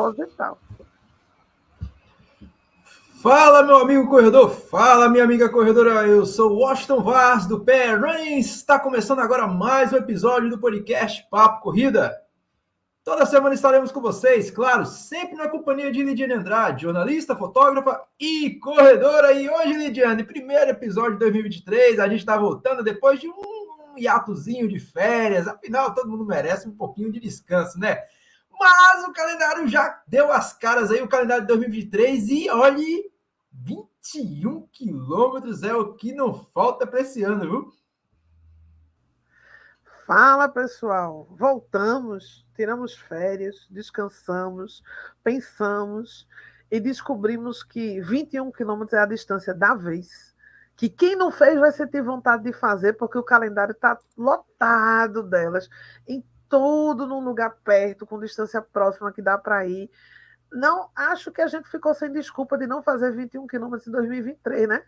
proposital. Fala, meu amigo corredor, fala, minha amiga corredora. Eu sou Washington Vaz do Pé Runnings. Está começando agora mais um episódio do podcast Papo Corrida. Toda semana estaremos com vocês, claro, sempre na companhia de Lidiane Andrade, jornalista, fotógrafa e corredora. E hoje, Lidiane, primeiro episódio de 2023, a gente está voltando depois de um hiatozinho de férias. Afinal, todo mundo merece um pouquinho de descanso, né? Mas o calendário já deu as caras aí, o calendário de 2023, e olhe, 21 quilômetros é o que não falta para esse ano, viu? Fala pessoal, voltamos, tiramos férias, descansamos, pensamos e descobrimos que 21 quilômetros é a distância da vez. Que quem não fez vai sentir vontade de fazer, porque o calendário está lotado delas. Em tudo num lugar perto, com distância próxima que dá para ir. Não, acho que a gente ficou sem desculpa de não fazer 21 quilômetros em 2023, né?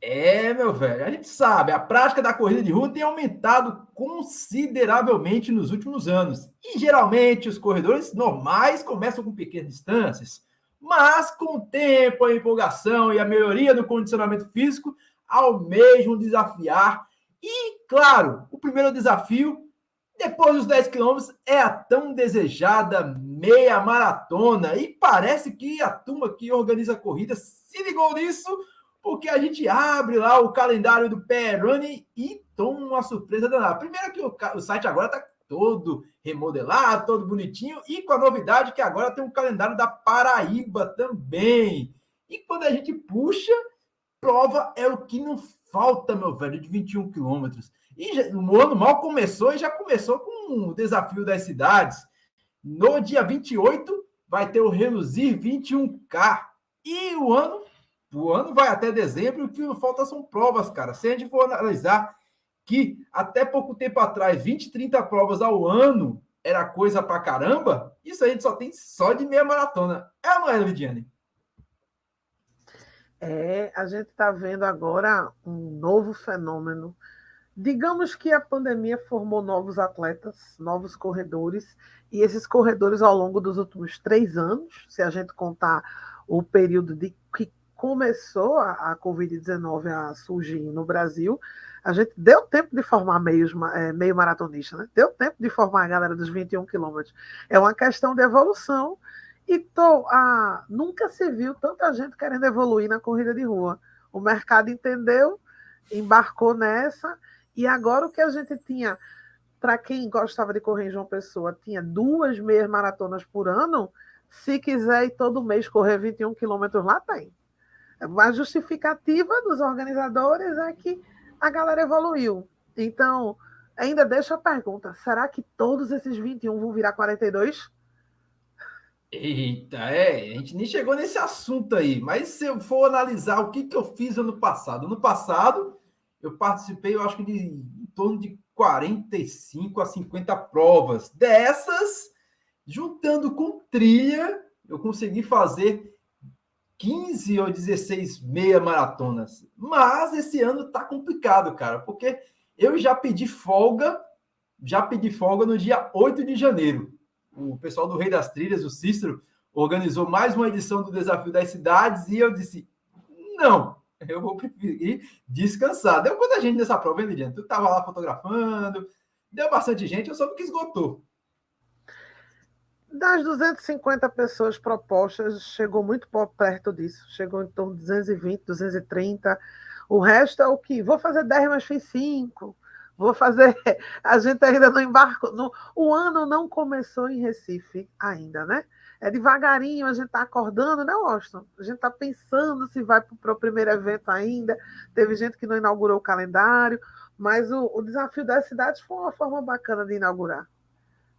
É, meu velho, a gente sabe, a prática da corrida de rua tem aumentado consideravelmente nos últimos anos. E geralmente os corredores normais começam com pequenas distâncias, mas com o tempo, a empolgação e a melhoria do condicionamento físico almejam desafiar. E, claro, o primeiro desafio depois dos 10 quilômetros é a tão desejada meia maratona. E parece que a turma que organiza a corrida se ligou nisso, porque a gente abre lá o calendário do Running e toma uma surpresa danada. Primeiro que o, o site agora está todo remodelado, todo bonitinho, e com a novidade que agora tem um calendário da Paraíba também. E quando a gente puxa, prova é o que não falta, meu velho, de 21 quilômetros. E o ano mal começou e já começou com o desafio das cidades. No dia 28 vai ter o Reluzir 21K. E o ano, o ano vai até dezembro, o que falta são provas, cara. Se a gente for analisar que até pouco tempo atrás, 20, 30 provas ao ano era coisa pra caramba, isso a gente só tem só de meia maratona. É ou não é, Lidiane? É, a gente está vendo agora um novo fenômeno Digamos que a pandemia formou novos atletas, novos corredores, e esses corredores, ao longo dos últimos três anos, se a gente contar o período de que começou a, a Covid-19 a surgir no Brasil, a gente deu tempo de formar meios, é, meio maratonista, né? deu tempo de formar a galera dos 21 quilômetros. É uma questão de evolução, e tô, ah, nunca se viu tanta gente querendo evoluir na corrida de rua. O mercado entendeu, embarcou nessa e agora o que a gente tinha, para quem gostava de correr em João Pessoa, tinha duas meias maratonas por ano. Se quiser ir todo mês correr 21 quilômetros lá, tem. A justificativa dos organizadores é que a galera evoluiu. Então, ainda deixa a pergunta: será que todos esses 21 vão virar 42? Eita, é, a gente nem chegou nesse assunto aí, mas se eu for analisar o que, que eu fiz ano passado, ano passado eu participei, eu acho que de em torno de 45 a 50 provas. Dessas, juntando com trilha, eu consegui fazer 15 ou 16 meia maratonas. Mas esse ano tá complicado, cara, porque eu já pedi folga, já pedi folga no dia 8 de janeiro. O pessoal do Rei das Trilhas, o Cícero, organizou mais uma edição do Desafio das Cidades e eu disse: não, eu vou preferir descansar. Deu quanta gente nessa prova, hein? Tu estava lá fotografando, deu bastante gente, eu soube que esgotou. Das 250 pessoas propostas, chegou muito perto disso. Chegou em torno de 220, 230. O resto é o que? Vou fazer 10, mas fiz 5. Vou fazer. A gente ainda não embarcou. No... O ano não começou em Recife ainda, né? É devagarinho, a gente está acordando, né, Washington? A gente está pensando se vai para o primeiro evento ainda. Teve gente que não inaugurou o calendário, mas o, o desafio das cidades foi uma forma bacana de inaugurar.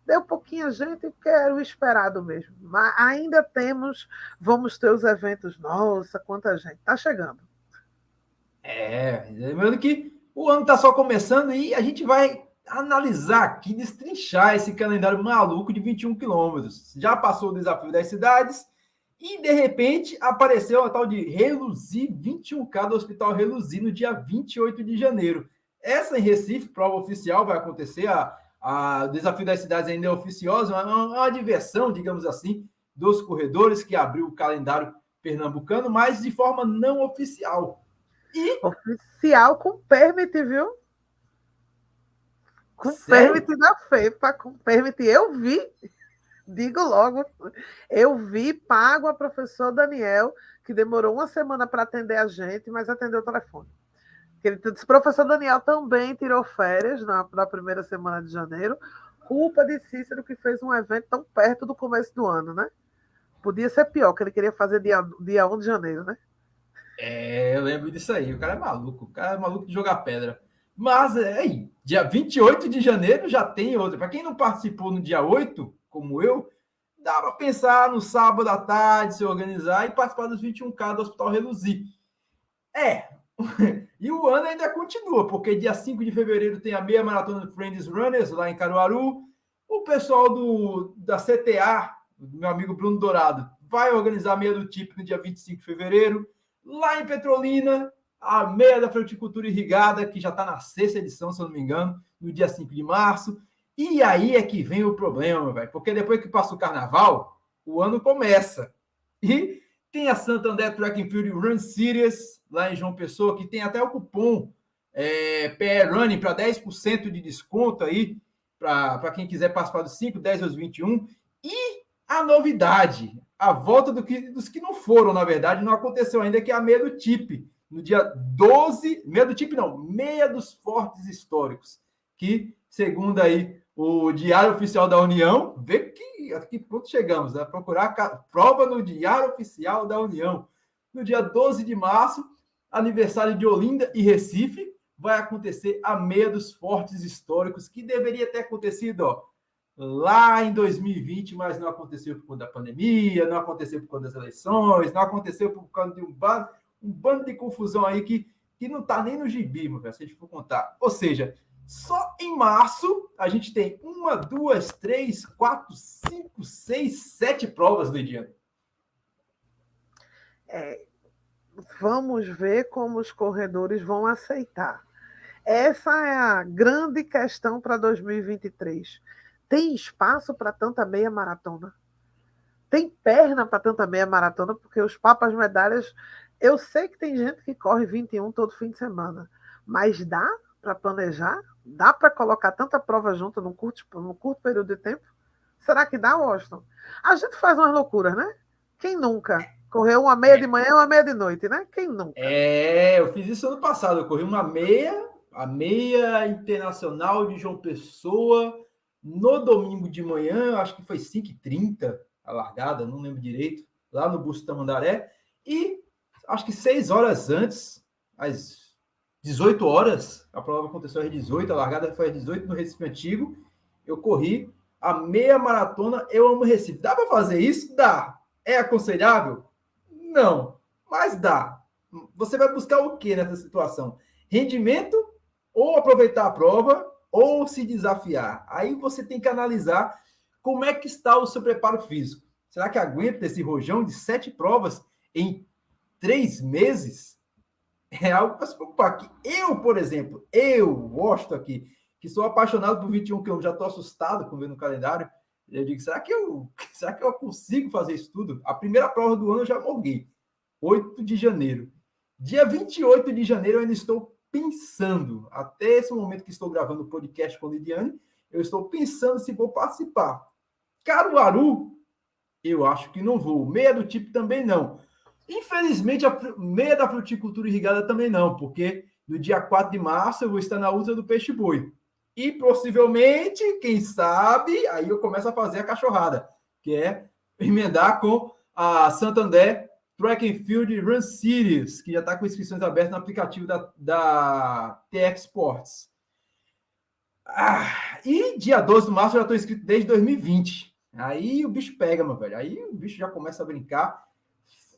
Deu pouquinha gente, que era o esperado mesmo. Mas ainda temos, vamos ter os eventos. Nossa, quanta gente. Está chegando. É, lembrando que o ano está só começando e a gente vai analisar aqui, destrinchar esse calendário maluco de 21 quilômetros. Já passou o desafio das cidades e, de repente, apareceu a tal de Reluzir 21K do Hospital Reluzir no dia 28 de janeiro. Essa em Recife, prova oficial, vai acontecer a, A, o desafio das cidades ainda é oficioso, é uma, uma diversão, digamos assim, dos corredores que abriu o calendário pernambucano, mas de forma não oficial. E... Oficial com permit, viu? Com Sério? permit da FEPA, com permit. Eu vi, digo logo, eu vi pago a professor Daniel, que demorou uma semana para atender a gente, mas atendeu o telefone. Ele disse, professor Daniel também tirou férias na, na primeira semana de janeiro, culpa de Cícero que fez um evento tão perto do começo do ano, né? Podia ser pior, que ele queria fazer dia, dia 1 de janeiro, né? É, eu lembro disso aí. O cara é maluco. O cara é maluco de jogar pedra. Mas, é aí, dia 28 de janeiro já tem outra. Para quem não participou no dia 8, como eu, dá para pensar no sábado à tarde, se organizar e participar dos 21K do Hospital Reluzir. É, e o ano ainda continua, porque dia 5 de fevereiro tem a meia maratona Friends Runners lá em Caruaru. O pessoal do, da CTA, meu amigo Bruno Dourado, vai organizar a meia do TIP no dia 25 de fevereiro. Lá em Petrolina, a meia da fruticultura irrigada, que já está na sexta edição, se eu não me engano, no dia 5 de março. E aí é que vem o problema, velho, porque depois que passa o carnaval, o ano começa. E tem a Santander Track and Field Run Series, lá em João Pessoa, que tem até o cupom é, PR Running para 10% de desconto aí, para quem quiser participar dos 5, 10 aos 21. E a novidade, a volta do que, dos que não foram, na verdade, não aconteceu ainda, que é a meia do TIP, no dia 12, meia do TIP não, meia dos fortes históricos, que, segundo aí o Diário Oficial da União, vê que, a que ponto chegamos, né? Procurar prova no Diário Oficial da União. No dia 12 de março, aniversário de Olinda e Recife, vai acontecer a meia dos fortes históricos, que deveria ter acontecido ó, lá em 2020, mas não aconteceu por conta da pandemia, não aconteceu por conta das eleições, não aconteceu por causa de um bando, um bando de confusão aí que, que não está nem no gibi, meu, se a gente for contar. Ou seja, só em março a gente tem uma, duas, três, quatro, cinco, seis, sete provas, Lidiane. É, vamos ver como os corredores vão aceitar. Essa é a grande questão para 2023. Tem espaço para tanta meia maratona? Tem perna para tanta meia maratona? Porque os papas medalhas, eu sei que tem gente que corre 21 todo fim de semana, mas dá para planejar? Dá para colocar tanta prova junto num curto, num curto período de tempo? Será que dá, Washington? A gente faz umas loucuras, né? Quem nunca? Correu uma meia de manhã e uma meia de noite, né? Quem nunca? É, eu fiz isso ano passado. Eu corri uma meia, a meia internacional de João Pessoa, no domingo de manhã, acho que foi 5h30 a largada, não lembro direito, lá no Busto Tamandaré. E acho que seis horas antes, às 18 horas, a prova aconteceu às 18, a largada foi às 18 no Recife Antigo. Eu corri a meia maratona Eu Amo Recife. Dá para fazer isso? Dá. É aconselhável? Não, mas dá. Você vai buscar o que nessa situação? Rendimento ou aproveitar a prova ou se desafiar? Aí você tem que analisar como é que está o seu preparo físico. Será que aguenta esse rojão de sete provas em três meses? é algo para se preocupar. Que eu, por exemplo, eu gosto aqui, que sou apaixonado por 21 km, já estou assustado com ver no calendário. Eu digo, será que eu, será que eu consigo fazer isso tudo? A primeira prova do ano eu já morri, 8 de janeiro. Dia 28 de janeiro eu ainda estou pensando, até esse momento que estou gravando o podcast com a Lidiane, eu estou pensando se vou participar. Caruaru, eu acho que não vou. Meia do tipo também não. Infelizmente, a meia da fruticultura irrigada também não, porque no dia 4 de março eu vou estar na ultra do peixe boi. E possivelmente, quem sabe, aí eu começo a fazer a cachorrada, que é emendar com a Santander Track and Field Run Series, que já está com inscrições abertas no aplicativo da, da TF Sports. Ah, e dia 12 de março eu já estou inscrito desde 2020. Aí o bicho pega, meu velho. Aí o bicho já começa a brincar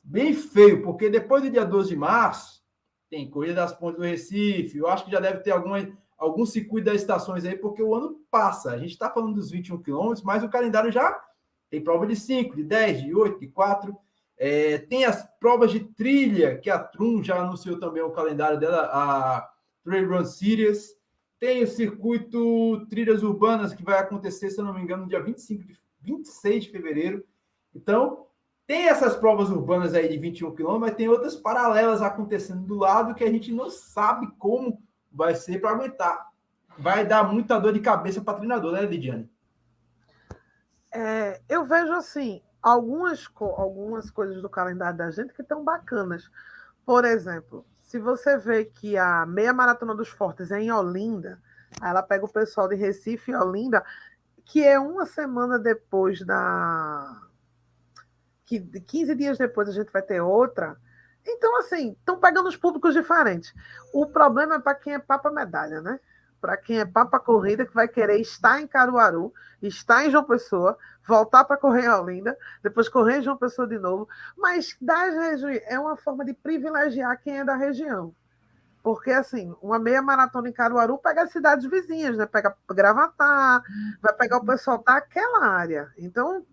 bem feio, porque depois do dia 12 de março, tem Corrida das Pontes do Recife, eu acho que já deve ter alguma, algum circuito das estações aí, porque o ano passa. A gente está falando dos 21 quilômetros, mas o calendário já tem prova de 5, de 10, de 8, de 4. É, tem as provas de trilha, que a Trum já anunciou também o calendário dela, a Trail Run Series. Tem o circuito Trilhas Urbanas, que vai acontecer, se eu não me engano, no dia 25 de, 26 de fevereiro. Então, tem essas provas urbanas aí de 21 quilômetros, mas tem outras paralelas acontecendo do lado que a gente não sabe como vai ser para aguentar. Vai dar muita dor de cabeça para treinador, né, Lidiane? É, eu vejo assim, algumas, algumas coisas do calendário da gente que estão bacanas. Por exemplo, se você vê que a meia maratona dos fortes é em Olinda, ela pega o pessoal de Recife e Olinda, que é uma semana depois da. Que 15 dias depois a gente vai ter outra. Então, assim, estão pegando os públicos diferentes. O problema é para quem é papa medalha, né? Para quem é papa corrida, que vai querer estar em Caruaru, estar em João Pessoa, voltar para correr em Olinda, depois correr em João Pessoa de novo. Mas das regiões, é uma forma de privilegiar quem é da região. Porque, assim, uma meia maratona em Caruaru pega as cidades vizinhas, né? Pega Gravatar, vai pegar o pessoal daquela área. Então,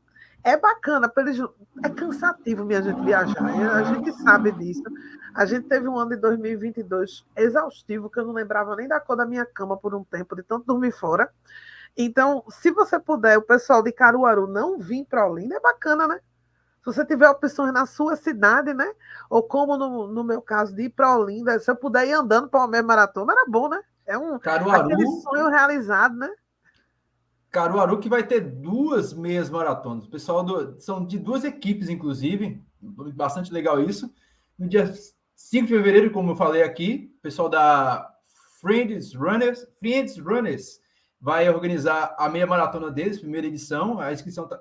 é bacana, eles... é cansativo, minha gente, viajar. A gente sabe disso. A gente teve um ano de 2022 exaustivo, que eu não lembrava nem da cor da minha cama por um tempo, de tanto dormir fora. Então, se você puder, o pessoal de Caruaru não vir para Olinda, é bacana, né? Se você tiver opções na sua cidade, né? Ou como no, no meu caso, de ir para Olinda, se eu puder ir andando para meia maratona, era bom, né? É um Caruaru, aquele sonho realizado, né? Caruaru que vai ter duas meias maratonas. O pessoal do, são de duas equipes, inclusive. Bastante legal isso. No dia 5 de fevereiro, como eu falei aqui, o pessoal da Friends Runners, Friends Runners vai organizar a meia maratona deles, primeira edição. A inscrição está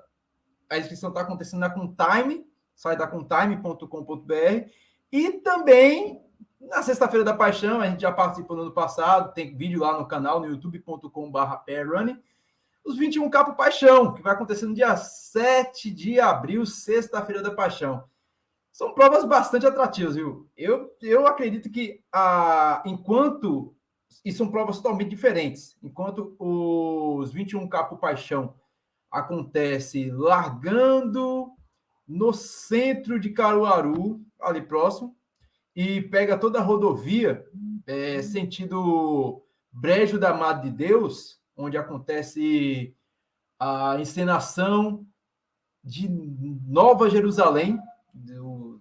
a inscrição tá acontecendo na Contime, sai da contime.com.br. E também na Sexta-feira da Paixão, a gente já participou no ano passado, tem vídeo lá no canal, no youtube.com.br os 21K pro Paixão, que vai acontecer no dia 7 de abril, Sexta-feira da Paixão. São provas bastante atrativas, viu? Eu, eu acredito que, ah, enquanto e são provas totalmente diferentes. Enquanto os 21K por paixão acontece largando no centro de Caruaru, ali próximo, e pega toda a rodovia, é, sentido Brejo da Madre de Deus, onde acontece a encenação de Nova Jerusalém, do,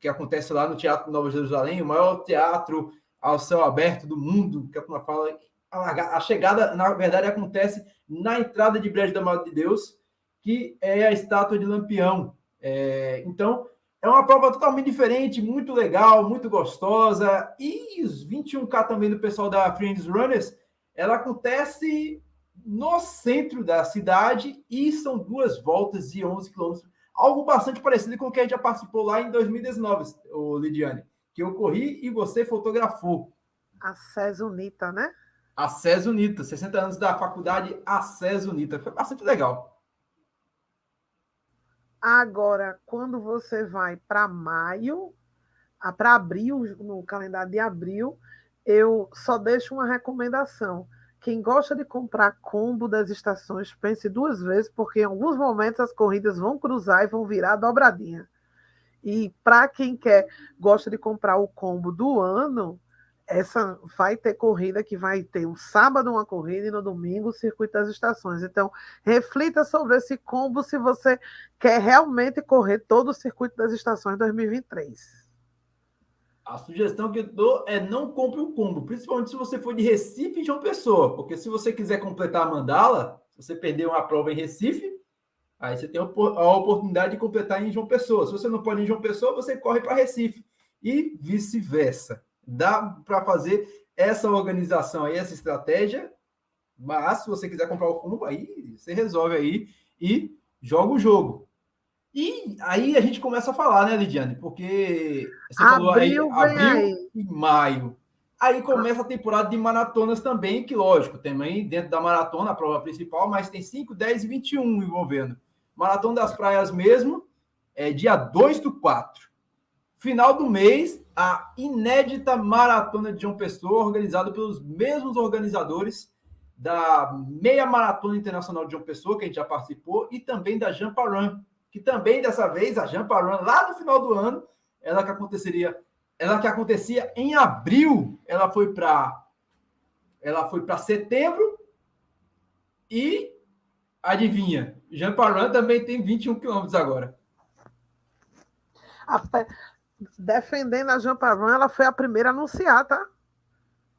que acontece lá no Teatro Nova Jerusalém, o maior teatro ao céu aberto do mundo, que a turma fala. A, chegada, na verdade, acontece na entrada de Brejo da Madre de Deus, que é a estátua de Lampião. É, então, é uma prova totalmente diferente, muito legal, muito gostosa. E os 21K também do pessoal da Friends Runners, ela acontece no centro da cidade e são duas voltas de 11 quilômetros. Algo bastante parecido com o que a gente já participou lá em 2019, o Lidiane que eu corri e você fotografou. A Unita, né? A Unita, 60 anos da faculdade A Unita. Foi bastante legal. Agora, quando você vai para maio, para abril, no calendário de abril, eu só deixo uma recomendação. Quem gosta de comprar combo das estações, pense duas vezes, porque em alguns momentos as corridas vão cruzar e vão virar dobradinha. E para quem quer, gosta de comprar o combo do ano, essa vai ter corrida que vai ter um sábado uma corrida e no domingo o circuito das estações. Então, reflita sobre esse combo se você quer realmente correr todo o circuito das estações 2023. A sugestão que eu dou é não compre o combo, principalmente se você for de Recife e João Pessoa, porque se você quiser completar a mandala, você perder uma prova em Recife, Aí você tem a oportunidade de completar em João Pessoa. Se você não pode ir em João Pessoa, você corre para Recife. E vice-versa. Dá para fazer essa organização aí, essa estratégia. Mas se você quiser comprar o combo, aí você resolve aí e joga o jogo. E aí a gente começa a falar, né, Lidiane? Porque você abril, falou aí, abril aí. e maio. Aí começa a temporada de maratonas também, que lógico, também dentro da maratona, a prova principal, mas tem 5, 10 e 21 envolvendo. Maratona das Praias mesmo, é dia 2 do 4. Final do mês, a inédita Maratona de João Pessoa, organizada pelos mesmos organizadores da Meia Maratona Internacional de João Pessoa, que a gente já participou, e também da Jampa Run, que também dessa vez, a Jampa Run, lá no final do ano, ela que aconteceria, ela que acontecia em abril, ela foi para ela foi para setembro e adivinha, Jamparan também tem 21 quilômetros agora. Defendendo a Jamparan, ela foi a primeira a anunciar, tá?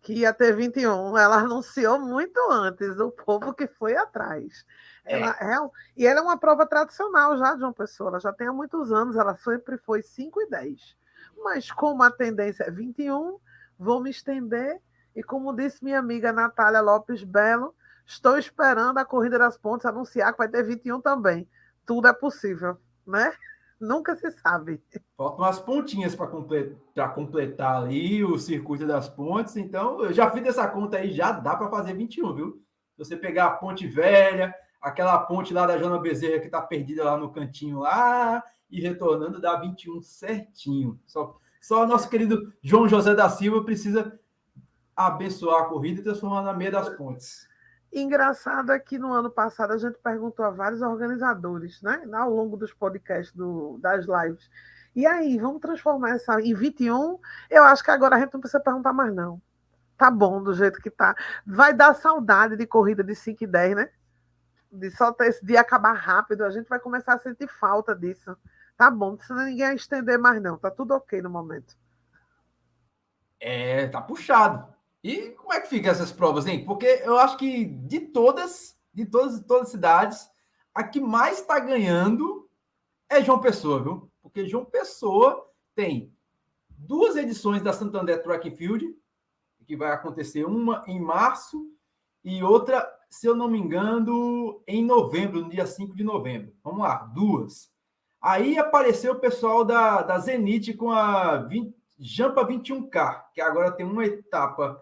Que ia ter 21. Ela anunciou muito antes, o povo que foi atrás. É. Ela é, e ela é uma prova tradicional já de uma pessoa, ela já tem há muitos anos, ela sempre foi 5 e 10. Mas como a tendência é 21, vou me estender. E como disse minha amiga Natália Lopes Belo, estou esperando a Corrida das Pontes anunciar que vai ter 21 também. Tudo é possível, né? Nunca se sabe. Faltam umas pontinhas para completar, completar ali o circuito das pontes. Então, eu já fiz essa conta aí, já dá para fazer 21, viu? Se você pegar a Ponte Velha, aquela ponte lá da Jana Bezerra que está perdida lá no cantinho lá, e retornando dá 21 certinho. Só, só nosso querido João José da Silva precisa abençoar a corrida e transformar na meia das pontes. Engraçado é que no ano passado a gente perguntou a vários organizadores, né? Ao longo dos podcasts, do, das lives. E aí, vamos transformar essa em 21? Eu acho que agora a gente não precisa perguntar mais, não. Tá bom do jeito que tá. Vai dar saudade de corrida de 5 e 10, né? de só ter esse dia acabar rápido, a gente vai começar a sentir falta disso. Tá bom, não precisa ninguém estender mais, não. Tá tudo ok no momento. É, tá puxado. E como é que fica essas provas, hein? Porque eu acho que de todas, de todas, todas as cidades, a que mais está ganhando é João Pessoa, viu? Porque João Pessoa tem duas edições da Santander Track Field, que vai acontecer uma em março e outra se eu não me engano, em novembro, no dia 5 de novembro. Vamos lá, duas. Aí apareceu o pessoal da, da Zenit com a 20, Jampa 21K, que agora tem uma etapa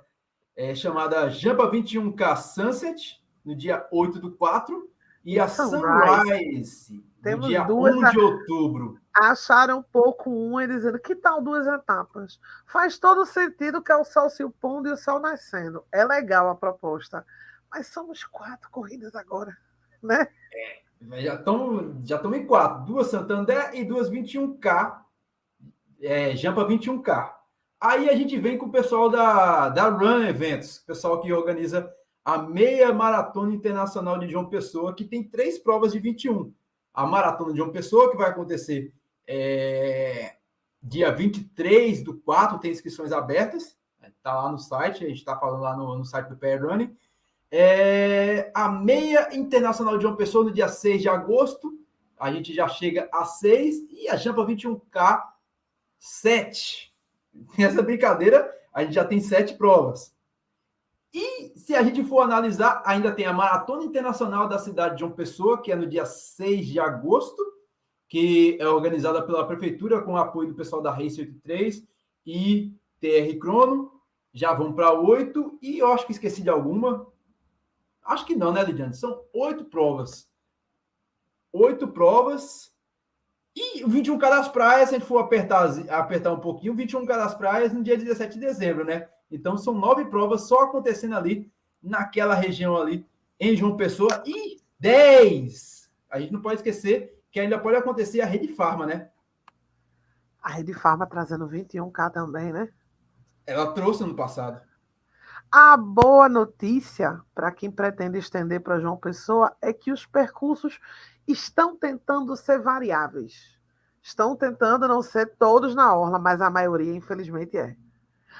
é, chamada Jampa 21K Sunset, no dia 8 do 4, e a Sunrise, Temos no dia duas 1 de outubro. Acharam pouco um e dizendo que tal duas etapas? Faz todo sentido que é o sol se pondo e o sol nascendo. É legal a proposta mas somos quatro corridas agora, né? É, já estão já em quatro, duas Santander e duas 21K, é, Jampa 21K. Aí a gente vem com o pessoal da, da Run Eventos, pessoal que organiza a meia maratona internacional de João Pessoa, que tem três provas de 21. A maratona de João Pessoa, que vai acontecer é, dia 23 do 4, tem inscrições abertas, está lá no site, a gente está falando lá no, no site do PR Running. É, a meia internacional de uma pessoa no dia 6 de agosto. A gente já chega a 6 e a Jampa 21K 7. Nessa brincadeira, a gente já tem sete provas. E se a gente for analisar, ainda tem a Maratona Internacional da cidade de João Pessoa, que é no dia 6 de agosto, que é organizada pela prefeitura com o apoio do pessoal da Race 83 e TR Crono. Já vão para oito, e eu acho que esqueci de alguma. Acho que não, né, Lidiane? São oito provas. Oito provas. E o 21 K das Praias, se a gente for apertar, apertar um pouquinho, o 21 K das Praias no dia 17 de dezembro, né? Então são nove provas só acontecendo ali, naquela região ali, em João Pessoa. E 10! A gente não pode esquecer que ainda pode acontecer a Rede Farma, né? A Rede Farma trazendo 21K também, né? Ela trouxe no passado. A boa notícia para quem pretende estender para João Pessoa é que os percursos estão tentando ser variáveis. Estão tentando não ser todos na orla, mas a maioria, infelizmente, é.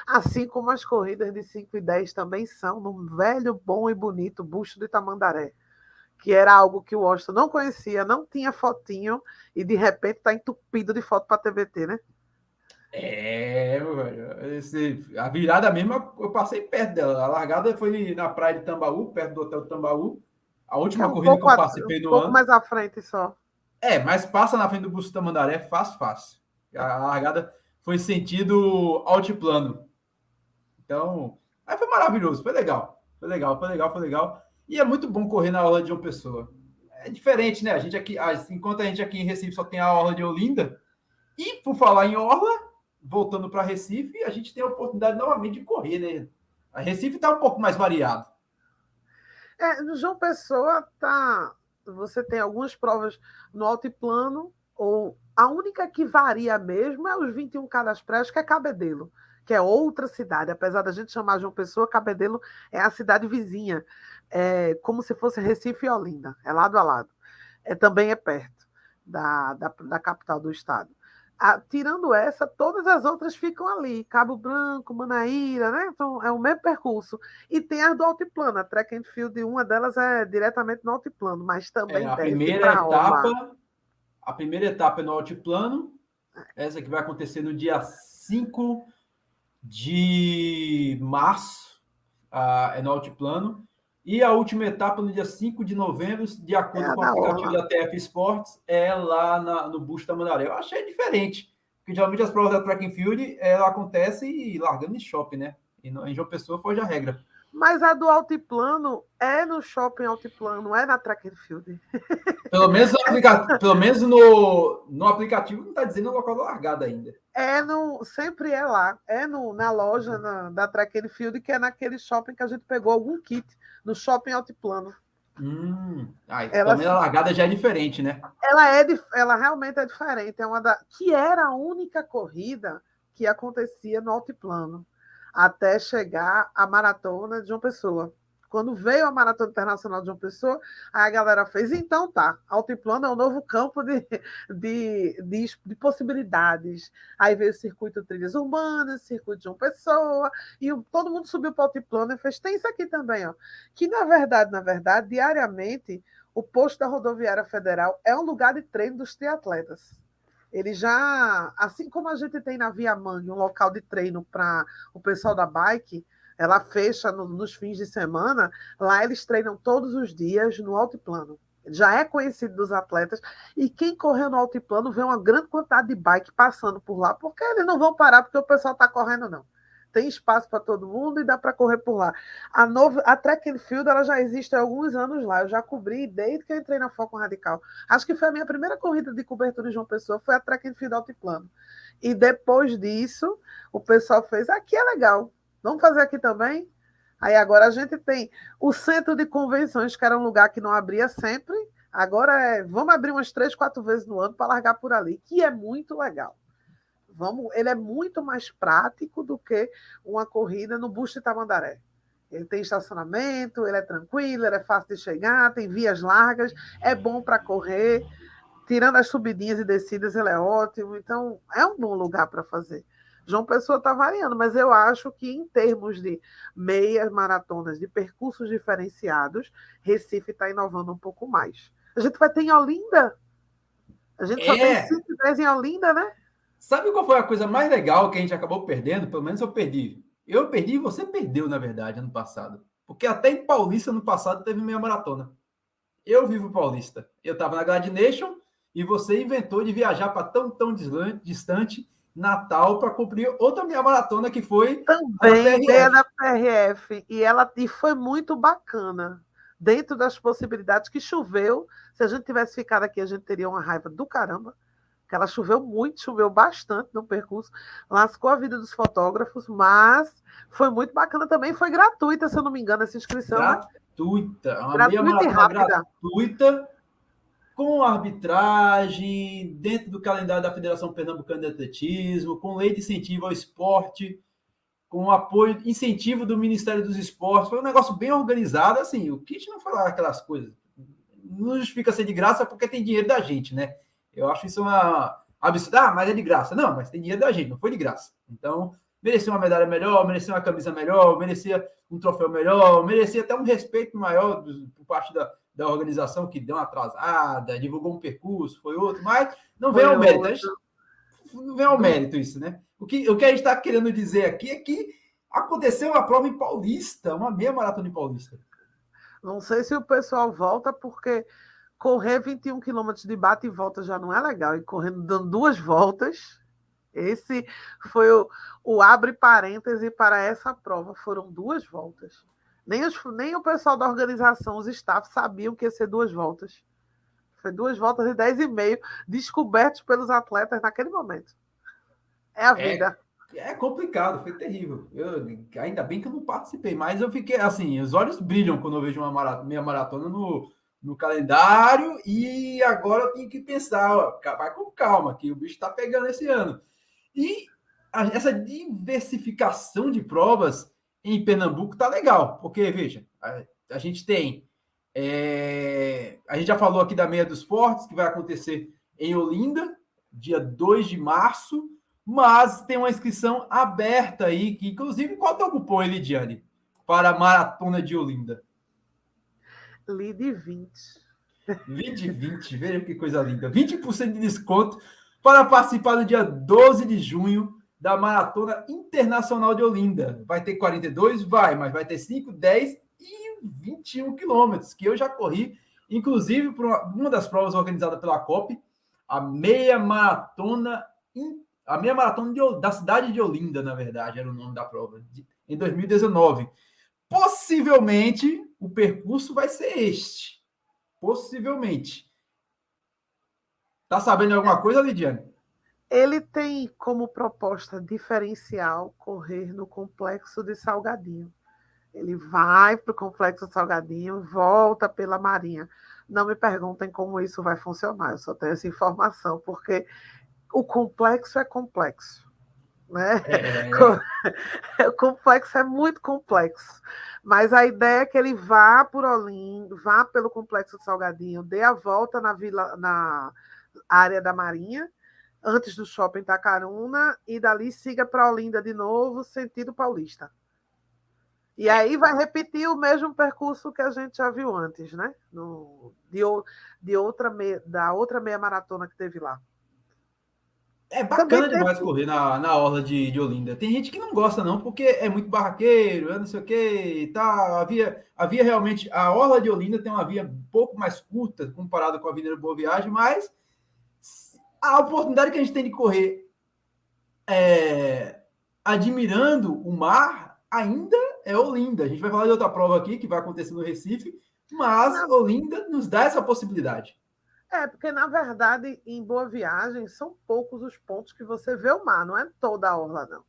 Assim como as corridas de 5 e 10 também são, no velho, bom e bonito Busto de Tamandaré, que era algo que o Washington não conhecia, não tinha fotinho, e de repente está entupido de foto para a TVT, né? É, esse, a virada mesmo eu passei perto dela. A largada foi na praia de Tambaú, perto do hotel Tambaú. A última é um corrida que eu participei um no pouco ano. mais à frente só. É, mas passa na frente do Busto Tamandaré, fácil, fácil. A largada foi sentido altiplano. Então, aí foi maravilhoso, foi legal. Foi legal, foi legal, foi legal. E é muito bom correr na aula de uma pessoa. É diferente, né? A gente aqui, enquanto a gente aqui em Recife só tem a orla de Olinda, e por falar em orla, voltando para Recife, a gente tem a oportunidade novamente de correr, né? A Recife está um pouco mais variado. É, João Pessoa tá. Você tem algumas provas no altiplano, ou a única que varia mesmo é os 21 caras praias, que é Cabedelo, que é outra cidade. Apesar da gente chamar João Pessoa, Cabedelo é a cidade vizinha, é como se fosse Recife e Olinda, é lado a lado. É, também é perto da, da, da capital do estado. Ah, tirando essa, todas as outras ficam ali, Cabo Branco, Manaíra, né? Então é o mesmo percurso. E tem as do altiplano, a track and field, uma delas é diretamente no altiplano, mas também é, a primeira etapa, a primeira etapa é no altiplano, essa que vai acontecer no dia 5 de março, uh, é no altiplano. E a última etapa, no dia 5 de novembro, de acordo é com o aplicativo da TF Sports, é lá na, no Busto da Mandaré. Eu achei diferente, porque geralmente as provas da Track and Field ela acontece largando em shopping, né? E em João Pessoa foi a regra. Mas a do altiplano é no shopping altiplano, é na track and field. Pelo menos no, aplicativo, pelo menos no, no aplicativo não está dizendo o local da largada ainda. É no, sempre é lá, é no, na loja na, da track and field, que é naquele shopping que a gente pegou algum kit, no shopping altiplano. Hum, ah, ela, a largada já é diferente, né? Ela é, ela realmente é diferente. É uma da, que era a única corrida que acontecia no altiplano até chegar a maratona de João Pessoa. Quando veio a Maratona Internacional de João Pessoa, aí a galera fez, então tá, Altiplano é um novo campo de, de, de, de possibilidades. Aí veio o circuito Trilhas Urbanas, circuito de João Pessoa, e todo mundo subiu para o Altiplano e fez, tem isso aqui também, ó. Que na verdade, na verdade, diariamente, o posto da rodoviária federal é um lugar de treino dos triatletas. Ele já, assim como a gente tem na Via Mangue um local de treino para o pessoal da bike, ela fecha no, nos fins de semana, lá eles treinam todos os dias no altiplano. Já é conhecido dos atletas, e quem correu no altiplano vê uma grande quantidade de bike passando por lá, porque eles não vão parar porque o pessoal está correndo, não tem espaço para todo mundo e dá para correr por lá. A, novo, a track and field ela já existe há alguns anos lá. Eu já cobri desde que eu entrei na Foco Radical. Acho que foi a minha primeira corrida de cobertura em João Pessoa, foi a track and field altiplano. E depois disso, o pessoal fez, aqui é legal, vamos fazer aqui também? Aí agora a gente tem o centro de convenções, que era um lugar que não abria sempre. Agora é, vamos abrir umas três, quatro vezes no ano para largar por ali, que é muito legal. Vamos, ele é muito mais prático do que uma corrida no Busto de Tamandaré. Ele tem estacionamento, ele é tranquilo, ele é fácil de chegar, tem vias largas, é bom para correr. Tirando as subidinhas e descidas, ele é ótimo. Então, é um bom lugar para fazer. João Pessoa está variando, mas eu acho que em termos de meias maratonas, de percursos diferenciados, Recife está inovando um pouco mais. A gente vai ter em Olinda. A gente só é. tem 110 em Olinda, né? Sabe qual foi a coisa mais legal que a gente acabou perdendo? Pelo menos eu perdi. Eu perdi e você perdeu, na verdade, ano passado. Porque até em Paulista, no passado, teve meia maratona. Eu vivo Paulista. Eu estava na Gladnation e você inventou de viajar para tão, tão distante, Natal, para cumprir outra meia maratona que foi. Também ideia da PRF. E, ela, e foi muito bacana. Dentro das possibilidades que choveu. Se a gente tivesse ficado aqui, a gente teria uma raiva do caramba que ela choveu muito, choveu bastante no percurso, lascou a vida dos fotógrafos, mas foi muito bacana também, foi gratuita, se eu não me engano, essa inscrição. Né? Gratuita, uma gratuita meia maratona gratuita, com arbitragem, dentro do calendário da Federação Pernambucana de Atletismo, com lei de incentivo ao esporte, com apoio, incentivo do Ministério dos Esportes, foi um negócio bem organizado, assim, o Kit não falar aquelas coisas, não justifica ser de graça porque tem dinheiro da gente, né? Eu acho isso uma absurdo. Ah, mas é de graça. Não, mas tem dinheiro da gente, não foi de graça. Então, merecia uma medalha melhor, merecia uma camisa melhor, merecia um troféu melhor, merecia até um respeito maior por parte da, da organização que deu uma atrasada, divulgou um percurso, foi outro, mas não vem ao mérito. Não vem ao mérito isso, né? O que, o que a gente está querendo dizer aqui é que aconteceu uma prova em Paulista, uma meia maratona em Paulista. Não sei se o pessoal volta, porque correr 21 quilômetros de bate e volta já não é legal. E correndo dando duas voltas, esse foi o, o abre parêntese para essa prova. Foram duas voltas. Nem, os, nem o pessoal da organização, os staff, sabiam que ia ser duas voltas. Foi duas voltas de 10 e meio, descobertos pelos atletas naquele momento. É a é, vida. É, é complicado, foi terrível. Eu, ainda bem que eu não participei, mas eu fiquei assim, os olhos brilham quando eu vejo uma maratona, meia maratona no, no calendário e agora eu tenho que pensar, ó, vai com calma, que o bicho está pegando esse ano. E essa diversificação de provas em Pernambuco tá legal, porque, veja, a, a gente tem. É, a gente já falou aqui da Meia dos Fortes, que vai acontecer em Olinda, dia 2 de março, mas tem uma inscrição aberta aí, que inclusive qual é o cupom, Elidiane, para a Maratona de Olinda? Lide 20. Lide 20, veja que coisa linda. 20% de desconto para participar no dia 12 de junho da Maratona Internacional de Olinda. Vai ter 42? Vai, mas vai ter 5, 10 e 21 quilômetros, que eu já corri, inclusive por uma, uma das provas organizada pela COP, a meia maratona, a meia maratona de, da cidade de Olinda, na verdade, era o nome da prova, de, em 2019. Possivelmente o percurso vai ser este. Possivelmente. Tá sabendo alguma coisa, Lidiane? Ele tem como proposta diferencial correr no complexo de Salgadinho. Ele vai para o complexo de Salgadinho, volta pela Marinha. Não me perguntem como isso vai funcionar, eu só tenho essa informação, porque o complexo é complexo. Né? É. o complexo é muito complexo. Mas a ideia é que ele vá por Olinda, vá pelo complexo de Salgadinho, dê a volta na vila, na área da Marinha antes do shopping Tacaruna e dali siga para Olinda de novo, sentido paulista. E é. aí vai repetir o mesmo percurso que a gente já viu antes, né? No, de, de outra meia, da outra meia maratona que teve lá. É bacana demais correr na, na orla de, de Olinda. Tem gente que não gosta, não, porque é muito barraqueiro, é não sei o que e tal. Havia, havia realmente. A orla de Olinda tem uma via um pouco mais curta comparada com a Avenida Boa Viagem, mas a oportunidade que a gente tem de correr é, admirando o mar ainda é Olinda. A gente vai falar de outra prova aqui que vai acontecer no Recife, mas. Olinda nos dá essa possibilidade. É, porque na verdade, em Boa Viagem, são poucos os pontos que você vê o mar, não é toda a orla, não.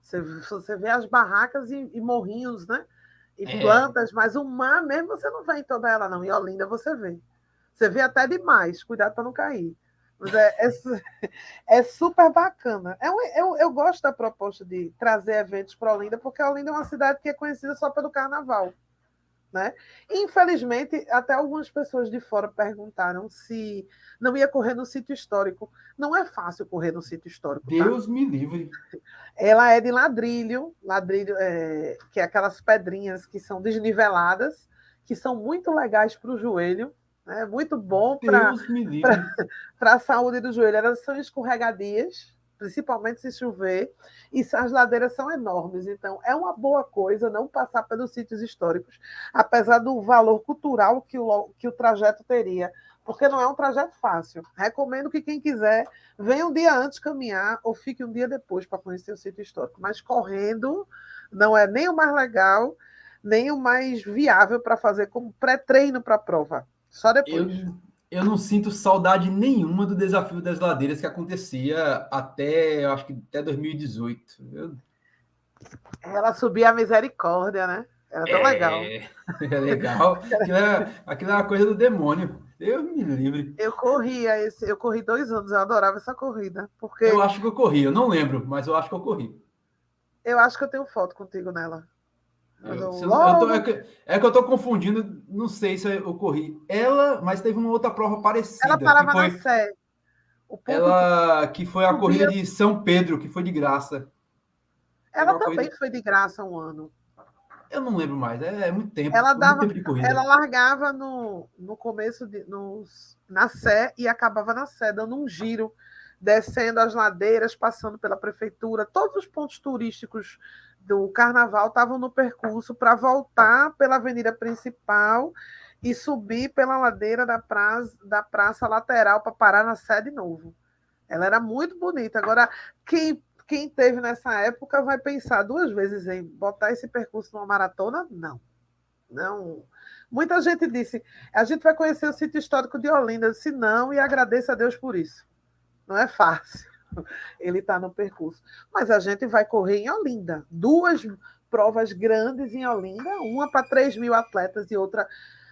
Você, você vê as barracas e, e morrinhos, né? E é. plantas, mas o mar mesmo você não vê em toda ela, não. Em Olinda você vê. Você vê até demais, cuidado para não cair. Mas é, é, é, super bacana. É um, eu, eu gosto da proposta de trazer eventos para Olinda, porque Olinda é uma cidade que é conhecida só pelo carnaval. Né? Infelizmente, até algumas pessoas de fora perguntaram se não ia correr no sítio histórico. Não é fácil correr no sítio histórico. Tá? Deus tá? me livre. Ela é de ladrilho, ladrilho é, que é aquelas pedrinhas que são desniveladas, que são muito legais para o joelho. É muito bom para a saúde do joelho. Elas são escorregadias, principalmente se chover, e as ladeiras são enormes. Então, é uma boa coisa não passar pelos sítios históricos, apesar do valor cultural que o, que o trajeto teria, porque não é um trajeto fácil. Recomendo que quem quiser venha um dia antes caminhar ou fique um dia depois para conhecer o sítio histórico. Mas correndo não é nem o mais legal, nem o mais viável para fazer como pré-treino para a prova. Só depois. Eu, eu não sinto saudade nenhuma do desafio das ladeiras que acontecia até, eu acho que até 2018. Eu... Ela subia a misericórdia, né? Era tão é, legal. É legal. Aquilo era, aquilo era uma coisa do demônio. Eu me livre. Eu corria esse, eu corri dois anos, eu adorava essa corrida. Porque... Eu acho que eu corri, eu não lembro, mas eu acho que eu corri. Eu acho que eu tenho foto contigo nela. Eu, eu tô, é, que, é, que, eu tô confundindo, não sei se eu corri. Ela, mas teve uma outra prova parecida. Ela parava foi, na Sé. Ela, que foi a corrida de São Pedro, que foi de graça. Ela também corrida... foi de graça um ano. Eu não lembro mais, é, é muito tempo. Ela, dava, tempo ela largava no, no começo, de, nos, na Sé, e acabava na Sé, dando um giro, descendo as ladeiras, passando pela prefeitura, todos os pontos turísticos do carnaval estavam no percurso para voltar pela avenida principal e subir pela ladeira da praça, da praça lateral para parar na sede novo. Ela era muito bonita. Agora, quem, quem teve nessa época vai pensar duas vezes em botar esse percurso numa maratona? Não. Não. Muita gente disse: a gente vai conhecer o sítio histórico de Olinda. Eu disse não e agradeço a Deus por isso. Não é fácil. Ele está no percurso. Mas a gente vai correr em Olinda. Duas provas grandes em Olinda, uma para 3 mil atletas e outra.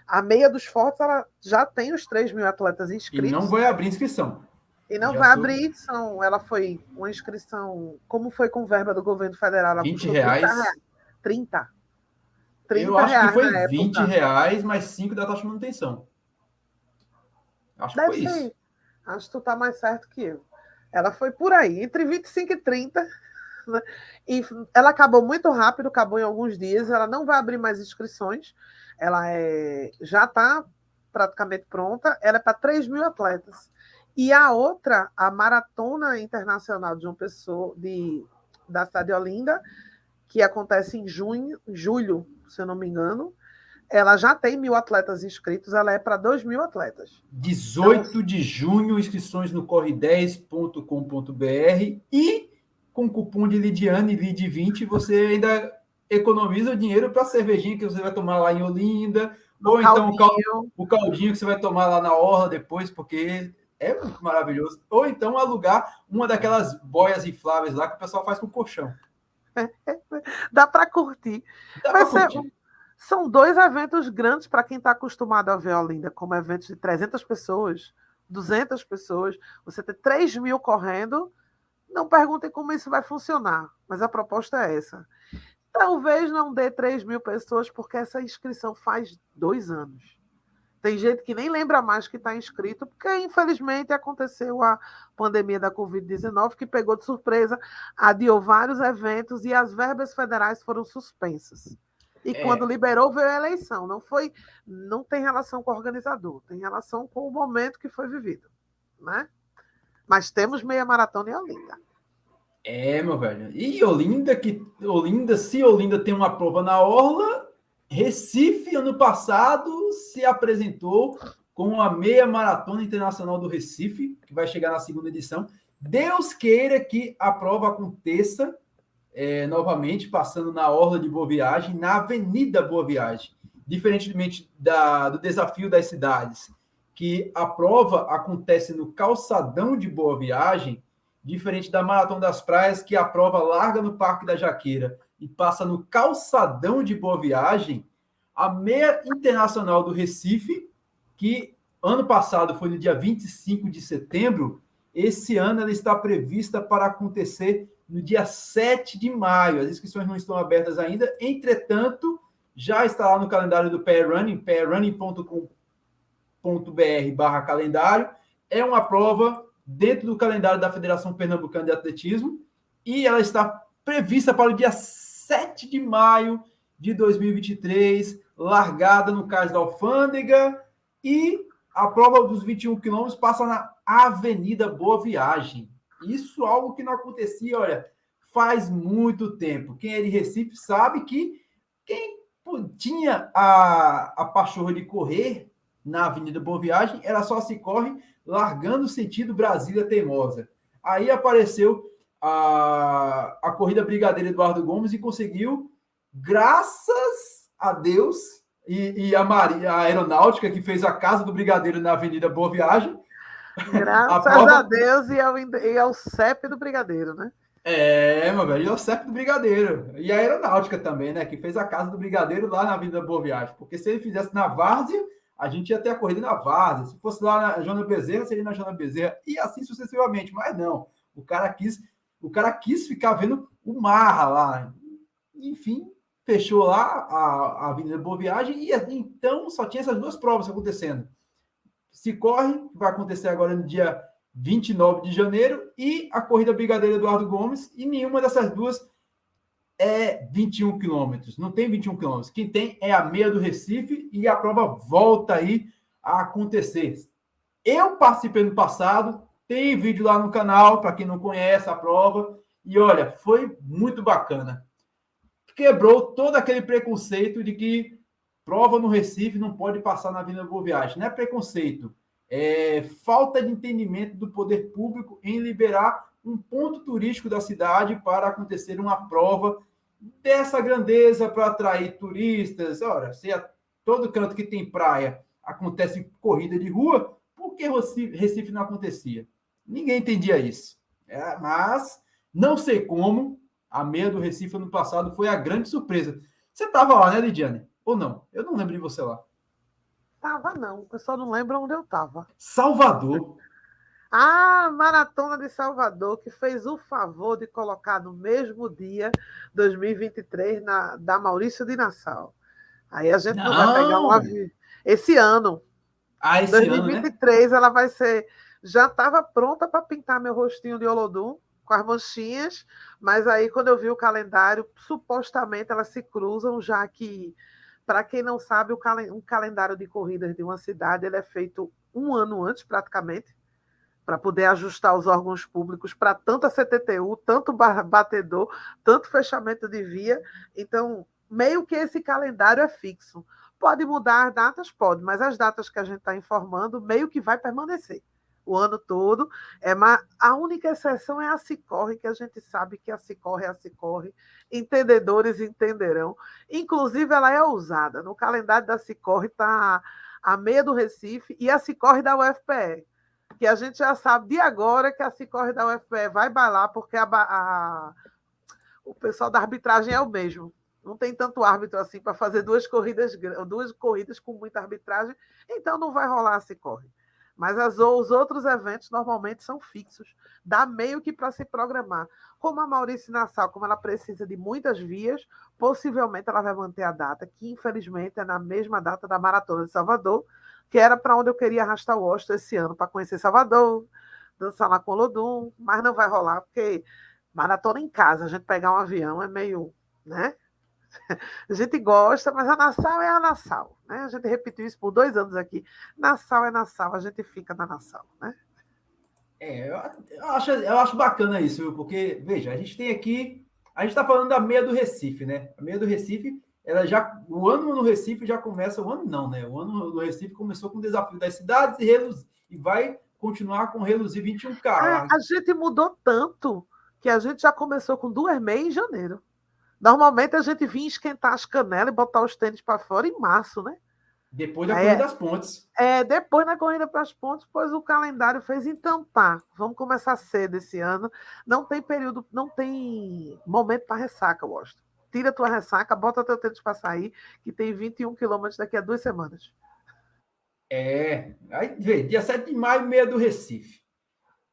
A meia dos fortes ela já tem os 3 mil atletas inscritos. E não vai abrir inscrição. E não Já vai sou... abrir, são, ela foi uma inscrição, como foi com verba do governo federal? Ela 20 reais. 30. 30 Eu acho que foi 20 época. reais mais 5 da taxa de manutenção. Acho Deve que foi ser. isso. Acho que tu tá mais certo que eu. Ela foi por aí, entre 25 e 30. Né? E ela acabou muito rápido, acabou em alguns dias. Ela não vai abrir mais inscrições. Ela é, já está praticamente pronta. Ela é para 3 mil atletas. E a outra, a Maratona Internacional de João Pessoa, de, da cidade de Olinda, que acontece em junho, julho, se eu não me engano, ela já tem mil atletas inscritos, ela é para dois mil atletas. 18 então, de junho, inscrições no corre10.com.br e com cupom de Lidiane, Lid20, você ainda economiza o dinheiro para a cervejinha que você vai tomar lá em Olinda, ou então o caldinho. o caldinho que você vai tomar lá na orla depois, porque é muito maravilhoso. Ou então alugar uma daquelas boias infláveis lá que o pessoal faz com colchão. Dá para curtir. Dá para curtir. São dois eventos grandes para quem está acostumado a ver a Olinda, como eventos de 300 pessoas, 200 pessoas. Você ter 3 mil correndo, não perguntem como isso vai funcionar, mas a proposta é essa. Talvez não dê 3 mil pessoas, porque essa inscrição faz dois anos. Tem gente que nem lembra mais que está inscrito, porque infelizmente aconteceu a pandemia da Covid-19, que pegou de surpresa, adiou vários eventos e as verbas federais foram suspensas. E é. quando liberou, veio a eleição. Não foi, não tem relação com o organizador, tem relação com o momento que foi vivido. Né? Mas temos meia maratona em Olinda. É, meu velho. E Olinda, que Olinda, se Olinda tem uma prova na Orla, Recife, ano passado, se apresentou com a meia maratona internacional do Recife, que vai chegar na segunda edição. Deus queira que a prova aconteça é, novamente passando na Orla de Boa Viagem, na Avenida Boa Viagem. Diferentemente da, do desafio das cidades, que a prova acontece no calçadão de Boa Viagem, diferente da Maratona das Praias, que a prova larga no Parque da Jaqueira e passa no calçadão de Boa Viagem, a meia internacional do Recife, que ano passado foi no dia 25 de setembro, esse ano ela está prevista para acontecer no dia 7 de maio. As inscrições não estão abertas ainda, entretanto, já está lá no calendário do Pair Running, pairrunning.com.br barra calendário. É uma prova dentro do calendário da Federação Pernambucana de Atletismo e ela está prevista para o dia 7 de maio de 2023, largada no Cais da Alfândega e a prova dos 21 quilômetros passa na Avenida Boa Viagem. Isso é algo que não acontecia, olha, faz muito tempo. Quem é de Recife sabe que quem tinha a, a pachorra de correr na Avenida Boa Viagem, ela só se corre largando o sentido Brasília Teimosa. Aí apareceu a, a corrida Brigadeiro Eduardo Gomes e conseguiu, graças a Deus, e, e a, Maria, a aeronáutica que fez a casa do Brigadeiro na Avenida Boa Viagem, Graças a, prova... a Deus e ao, e ao CEP do Brigadeiro, né? É, meu velho, e ao CEP do Brigadeiro. E a aeronáutica também, né? Que fez a casa do Brigadeiro lá na Vida Boa Viagem. Porque se ele fizesse na Várzea, a gente ia ter a corrida na Várzea. Se fosse lá na Jona Bezerra, seria na Jona Bezerra. E assim sucessivamente. Mas não. O cara quis, o cara quis ficar vendo o Marra lá. Enfim, fechou lá a, a Avenida Boa Viagem. E então só tinha essas duas provas acontecendo se corre, vai acontecer agora no dia 29 de janeiro, e a corrida Brigadeiro Eduardo Gomes, e nenhuma dessas duas é 21 quilômetros. Não tem 21 quilômetros. Quem tem é a meia do Recife e a prova volta aí a acontecer. Eu participei no passado, tem vídeo lá no canal para quem não conhece a prova. E olha, foi muito bacana. Quebrou todo aquele preconceito de que prova no Recife não pode passar na Avenida Boa Viagem. Não é preconceito, é falta de entendimento do poder público em liberar um ponto turístico da cidade para acontecer uma prova dessa grandeza para atrair turistas. Ora, se a todo canto que tem praia acontece corrida de rua, por que Recife não acontecia? Ninguém entendia isso. É, mas não sei como a meia do Recife ano passado foi a grande surpresa. Você estava lá, né, Lidiane? Ou não? Eu não lembro de você lá. Tava não, eu só não lembro onde eu tava. Salvador. A Maratona de Salvador, que fez o favor de colocar no mesmo dia, 2023, na, da Maurício de Nassau. Aí a gente não, não vai pegar um avião. Esse ano. Ah, esse 2023, ano, né? ela vai ser. Já estava pronta para pintar meu rostinho de Olodum com as manchinhas, mas aí quando eu vi o calendário, supostamente elas se cruzam, já que, para quem não sabe, um calendário de corridas de uma cidade ele é feito um ano antes, praticamente para poder ajustar os órgãos públicos para tanto a CTTU, tanto batedor, tanto fechamento de via. Então, meio que esse calendário é fixo. Pode mudar as datas? Pode, mas as datas que a gente está informando, meio que vai permanecer o ano todo. É uma, a única exceção é a Cicorre, que a gente sabe que a Cicorre é a Cicorre. Entendedores entenderão. Inclusive, ela é ousada. No calendário da Cicorre está a meia do Recife e a Cicorre da UFPE que a gente já sabe de agora que a Cicorre da UFPE vai bailar, porque a, a, o pessoal da arbitragem é o mesmo. Não tem tanto árbitro assim para fazer duas corridas, duas corridas com muita arbitragem, então não vai rolar a Cicorre. Mas as, os outros eventos normalmente são fixos, dá meio que para se programar. Como a Maurício Nassau, como ela precisa de muitas vias, possivelmente ela vai manter a data, que infelizmente é na mesma data da Maratona de Salvador, que era para onde eu queria arrastar o Washington esse ano, para conhecer Salvador, dançar lá com o Lodum, mas não vai rolar, porque maratona em casa, a gente pegar um avião é meio, né? A gente gosta, mas a Nassau é a Nassau, né? A gente repetiu isso por dois anos aqui. Nassau é Nassau, a gente fica na Nassau, né? É, eu acho, eu acho bacana isso, viu? Porque, veja, a gente tem aqui, a gente está falando da meia do Recife, né? A meia do Recife ela já o ano no Recife já começa o ano não, né? O ano no Recife começou com o desafio das cidades e, reluz, e vai continuar com o Reluzir 21K. É, a gente mudou tanto que a gente já começou com duas meias em janeiro. Normalmente a gente vinha esquentar as canelas e botar os tênis para fora em março, né? Depois da é, corrida das pontes. É, depois na corrida para as pontes, pois o calendário fez então tá. Vamos começar cedo esse ano. Não tem período, não tem momento para ressaca, Washington tira tua ressaca, bota teu tênis para sair, que tem 21 quilômetros daqui a duas semanas. É, aí vê, dia 7 de maio, meia do Recife.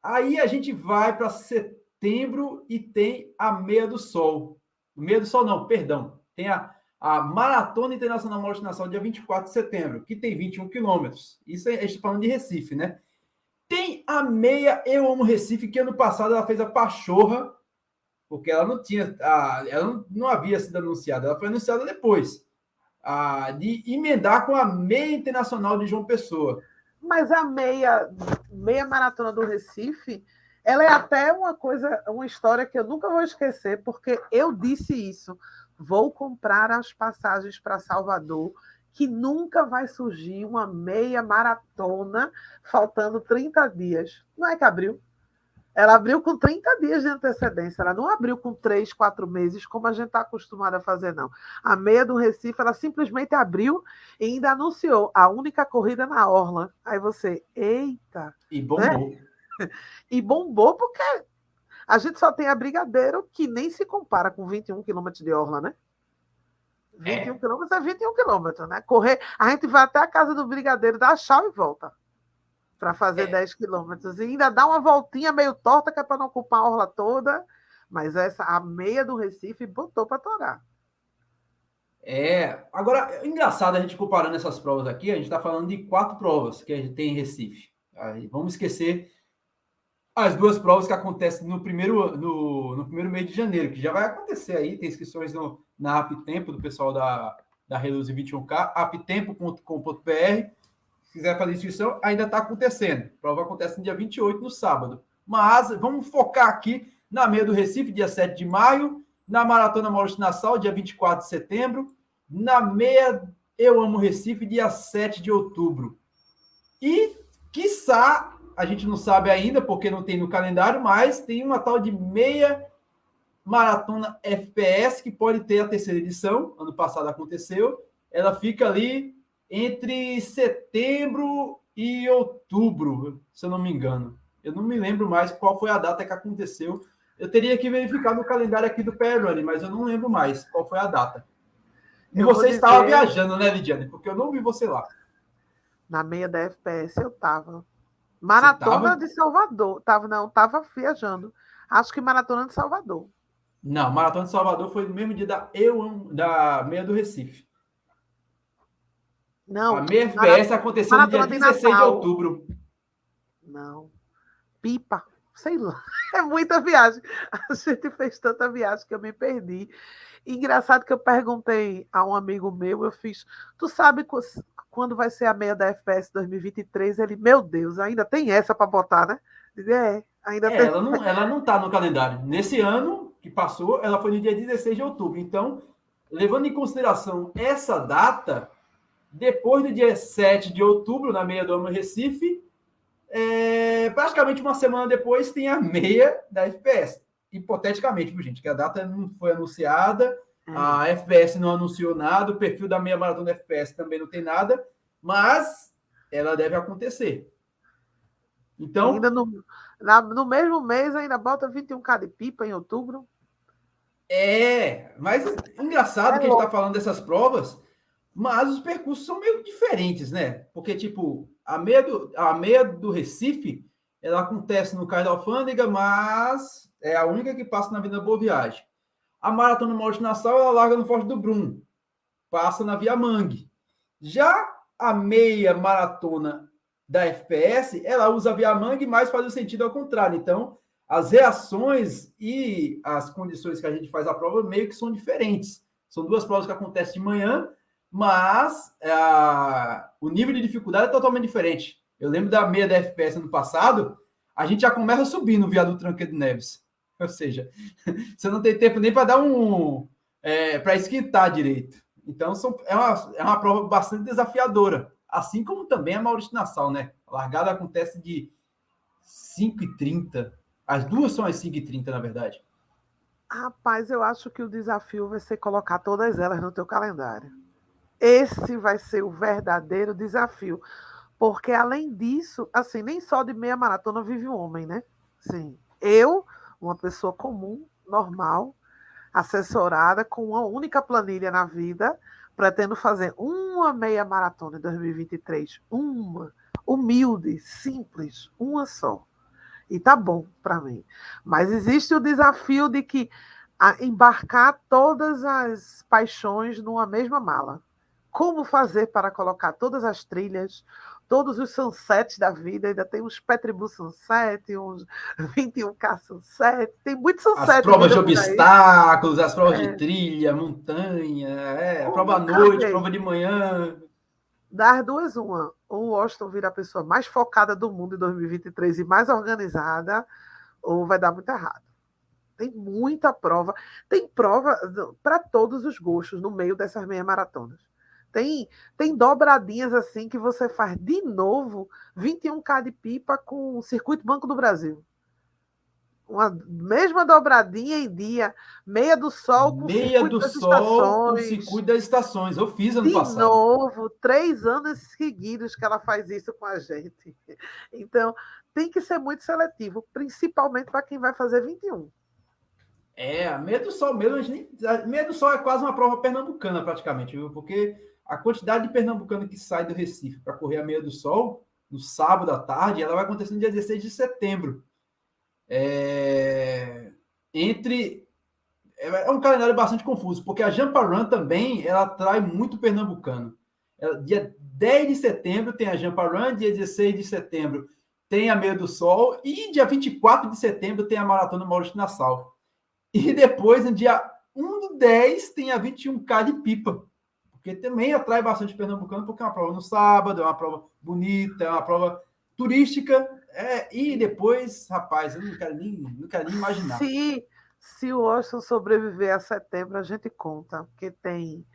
Aí a gente vai para setembro e tem a meia do sol. Meia do sol, não, perdão. Tem a, a Maratona Internacional Nação, dia 24 de setembro, que tem 21 quilômetros. Isso a gente está falando de Recife, né? Tem a meia Eu Amo Recife, que ano passado ela fez a Pachorra porque ela não tinha, a, ela não, não, havia sido anunciada, ela foi anunciada depois, a, de emendar com a meia internacional de João Pessoa. Mas a meia, meia maratona do Recife, ela é até uma coisa, uma história que eu nunca vou esquecer, porque eu disse isso. Vou comprar as passagens para Salvador, que nunca vai surgir uma meia maratona faltando 30 dias. Não é que abriu? Ela abriu com 30 dias de antecedência, ela não abriu com 3, 4 meses, como a gente está acostumado a fazer, não. A meia do Recife, ela simplesmente abriu e ainda anunciou a única corrida na Orla. Aí você, eita! E bombou. Né? E bombou porque a gente só tem a Brigadeiro, que nem se compara com 21 quilômetros de Orla, né? 21 é. quilômetros é 21 quilômetros, né? Correr, a gente vai até a casa do Brigadeiro, dá a chave e volta para fazer é. 10 quilômetros. E ainda dá uma voltinha meio torta, que é para não ocupar a orla toda. Mas essa, a meia do Recife botou para torar. É, agora, é engraçado a gente comparando essas provas aqui, a gente está falando de quatro provas que a gente tem em Recife. Aí, vamos esquecer as duas provas que acontecem no primeiro, no, no primeiro mês de janeiro, que já vai acontecer aí, tem inscrições no, na Aptempo do pessoal da, da Reluze 21K, aptempo.com.br quiser fazer inscrição, ainda está acontecendo. A prova acontece no dia 28, no sábado. Mas vamos focar aqui na meia do Recife, dia 7 de maio, na Maratona Maurício Nassau, dia 24 de setembro, na meia Eu Amo Recife, dia 7 de outubro. E, quiçá, a gente não sabe ainda, porque não tem no calendário, mas tem uma tal de meia Maratona FPS, que pode ter a terceira edição, ano passado aconteceu. Ela fica ali entre setembro e outubro, se eu não me engano. Eu não me lembro mais qual foi a data que aconteceu. Eu teria que verificar no calendário aqui do Perrone, mas eu não lembro mais qual foi a data. E eu você dizer... estava viajando, né, Lidiane? Porque eu não vi você lá. Na meia da FPS eu estava. Maratona de Salvador. Tava, não, tava viajando. Acho que maratona de Salvador. Não, maratona de Salvador foi no mesmo dia da eu da meia do Recife. Não. A meia FPS aconteceu no dia 16 de outubro. Não. Pipa, sei lá. É muita viagem. A gente fez tanta viagem que eu me perdi. Engraçado que eu perguntei a um amigo meu, eu fiz, tu sabe quando vai ser a meia da FPS 2023? Ele, meu Deus, ainda tem essa para botar, né? é, ainda é, tem. Ela não, ela não tá no calendário. Nesse ano que passou, ela foi no dia 16 de outubro. Então, levando em consideração essa data, depois do dia 7 de outubro, na meia do ano Recife, é, praticamente uma semana depois tem a meia da FPS hipoteticamente, viu, gente? Que a data não foi anunciada. A FPS não anunciou nada, o perfil da meia maratona FPS também não tem nada, mas ela deve acontecer. Então. Ainda no, na, no mesmo mês, ainda bota 21k de pipa em outubro. É, mas engraçado é que a gente está falando dessas provas, mas os percursos são meio diferentes, né? Porque, tipo, a meia do, a meia do Recife, ela acontece no Cais da Alfândega, mas é a única que passa na Avenida Boa Viagem. A Maratona Morte Nassau, ela larga no Forte do Brum, passa na Via Mangue. Já a meia maratona da FPS, ela usa a Via Mangue, mas faz o sentido ao contrário. Então, as reações e as condições que a gente faz a prova meio que são diferentes. São duas provas que acontecem de manhã, mas é, o nível de dificuldade é totalmente diferente. Eu lembro da meia da FPS ano passado, a gente já começa a subir no viaduto Tranqueiro Neves. Ou seja, você não tem tempo nem para dar um. É, para esquentar direito. Então, são, é, uma, é uma prova bastante desafiadora. Assim como também a Maurício Nassau, né? A largada acontece de 5h30. As duas são às 5h30, na verdade. Rapaz, eu acho que o desafio vai ser colocar todas elas no teu calendário. Esse vai ser o verdadeiro desafio. Porque, além disso, assim, nem só de meia maratona vive o um homem, né? Sim. Eu uma pessoa comum, normal, assessorada, com uma única planilha na vida, pretendo fazer uma meia maratona em 2023. Uma. Humilde, simples, uma só. E tá bom para mim. Mas existe o desafio de que embarcar todas as paixões numa mesma mala. Como fazer para colocar todas as trilhas, todos os sunsets da vida, ainda tem uns Petribu Sunset, uns 21K Sunset, tem muitos sunset. As provas de obstáculos, as provas é. de trilha, montanha, é, a prova à noite, a prova de manhã. Das duas, uma. Ou o Washington vira a pessoa mais focada do mundo em 2023 e mais organizada, ou vai dar muito errado. Tem muita prova. Tem prova para todos os gostos no meio dessas meia maratonas. Tem, tem dobradinhas assim que você faz de novo 21K de pipa com o Circuito Banco do Brasil. Uma mesma dobradinha em dia, meia do sol com meia do sol com circuito das estações. Eu fiz ano de passado. De novo, três anos seguidos que ela faz isso com a gente. Então, tem que ser muito seletivo, principalmente para quem vai fazer 21. É, a meia do sol mesmo, a gente nem, meia do sol é quase uma prova pernambucana praticamente, viu? Porque a quantidade de pernambucano que sai do Recife para correr a meia do sol, no sábado à tarde, ela vai acontecer no dia 16 de setembro. É... Entre. É, é um calendário bastante confuso, porque a Jampa Run também ela atrai muito pernambucano. Ela, dia 10 de setembro tem a Jampa Run, dia 16 de setembro tem a Meia do Sol, e dia 24 de setembro tem a Maratona Maurício Nassau. E depois, no dia 1 do 10, tem a 21K de Pipa porque também atrai bastante pernambucano, porque é uma prova no sábado, é uma prova bonita, é uma prova turística, é, e depois, rapaz, eu não quero nem, não quero nem imaginar. Se, se o Washington sobreviver a setembro, a gente conta, porque tem.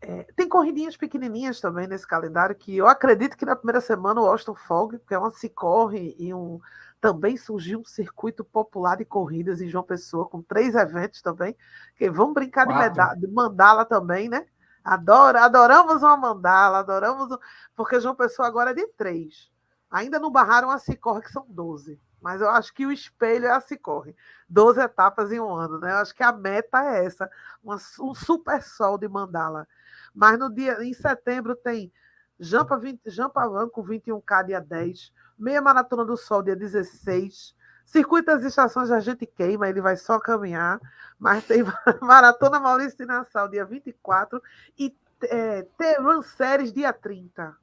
É, tem corridinhas pequenininhas também nesse calendário, que eu acredito que na primeira semana o Washington folgue, porque é uma se corre e um, também surgiu um circuito popular de corridas em João Pessoa, com três eventos também, que vão brincar de, medalha, de mandala também, né? Adoro, adoramos uma mandala, adoramos. Porque João Pessoa agora é de três. Ainda não barraram a Cicorre, que são 12. Mas eu acho que o espelho é a Cicorre. 12 etapas em um ano, né? Eu acho que a meta é essa, uma, um super sol de mandala. Mas no dia, em setembro tem Jampa, 20, Jampa Van com 21K dia 10, Meia Maratona do Sol, dia 16. Circuito das Estações a gente queima, ele vai só caminhar. Mas tem Maratona Maurício de Nassau, dia 24. E é, T-Run Series, dia 30.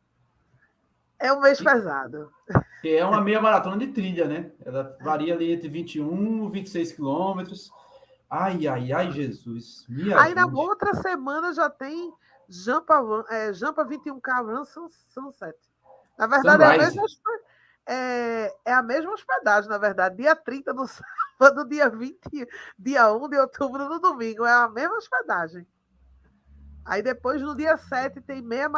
É um mês pesado. Que é uma meia maratona de trilha, né? Ela varia ali entre 21 e 26 quilômetros. Ai, ai, ai, Jesus. Aí na outra semana já tem Jampa, é, Jampa 21K Run Sunset. Na verdade, é a, mesma, é, é a mesma hospedagem, na verdade. Dia 30 do sábado, dia 20, dia 1 de outubro no domingo. É a mesma hospedagem. Aí depois, no dia 7, tem meia.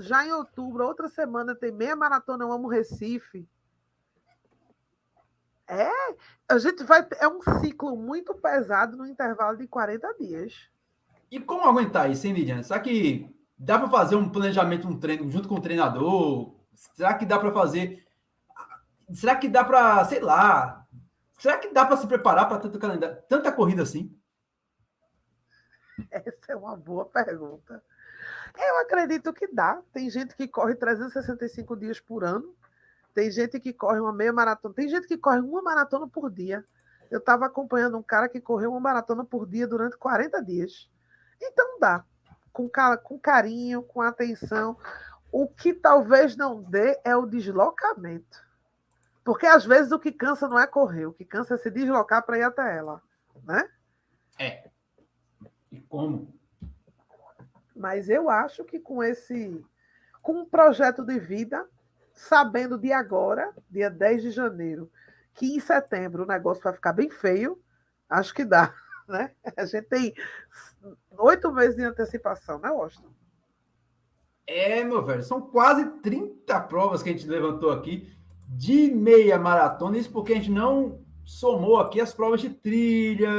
Já em outubro, outra semana, tem meia maratona Eu Amo Recife. É, a gente vai. É um ciclo muito pesado no intervalo de 40 dias. E como aguentar isso, hein, Lidiane? Será que dá para fazer um planejamento, um treino junto com o treinador? Será que dá para fazer? Será que dá para, sei lá? Será que dá para se preparar para tanta, tanta corrida assim? Essa é uma boa pergunta. Eu acredito que dá. Tem gente que corre 365 dias por ano. Tem gente que corre uma meia maratona. Tem gente que corre uma maratona por dia. Eu estava acompanhando um cara que correu uma maratona por dia durante 40 dias. Então dá. Com, com carinho, com atenção. O que talvez não dê é o deslocamento. Porque às vezes o que cansa não é correr, o que cansa é se deslocar para ir até ela. Né? É. E como? Mas eu acho que com esse, com um projeto de vida, sabendo de agora, dia 10 de janeiro, que em setembro o negócio vai ficar bem feio, acho que dá. Né? A gente tem oito meses de antecipação, né, Washington? É, meu velho, são quase 30 provas que a gente levantou aqui de meia maratona, isso porque a gente não somou aqui as provas de trilha,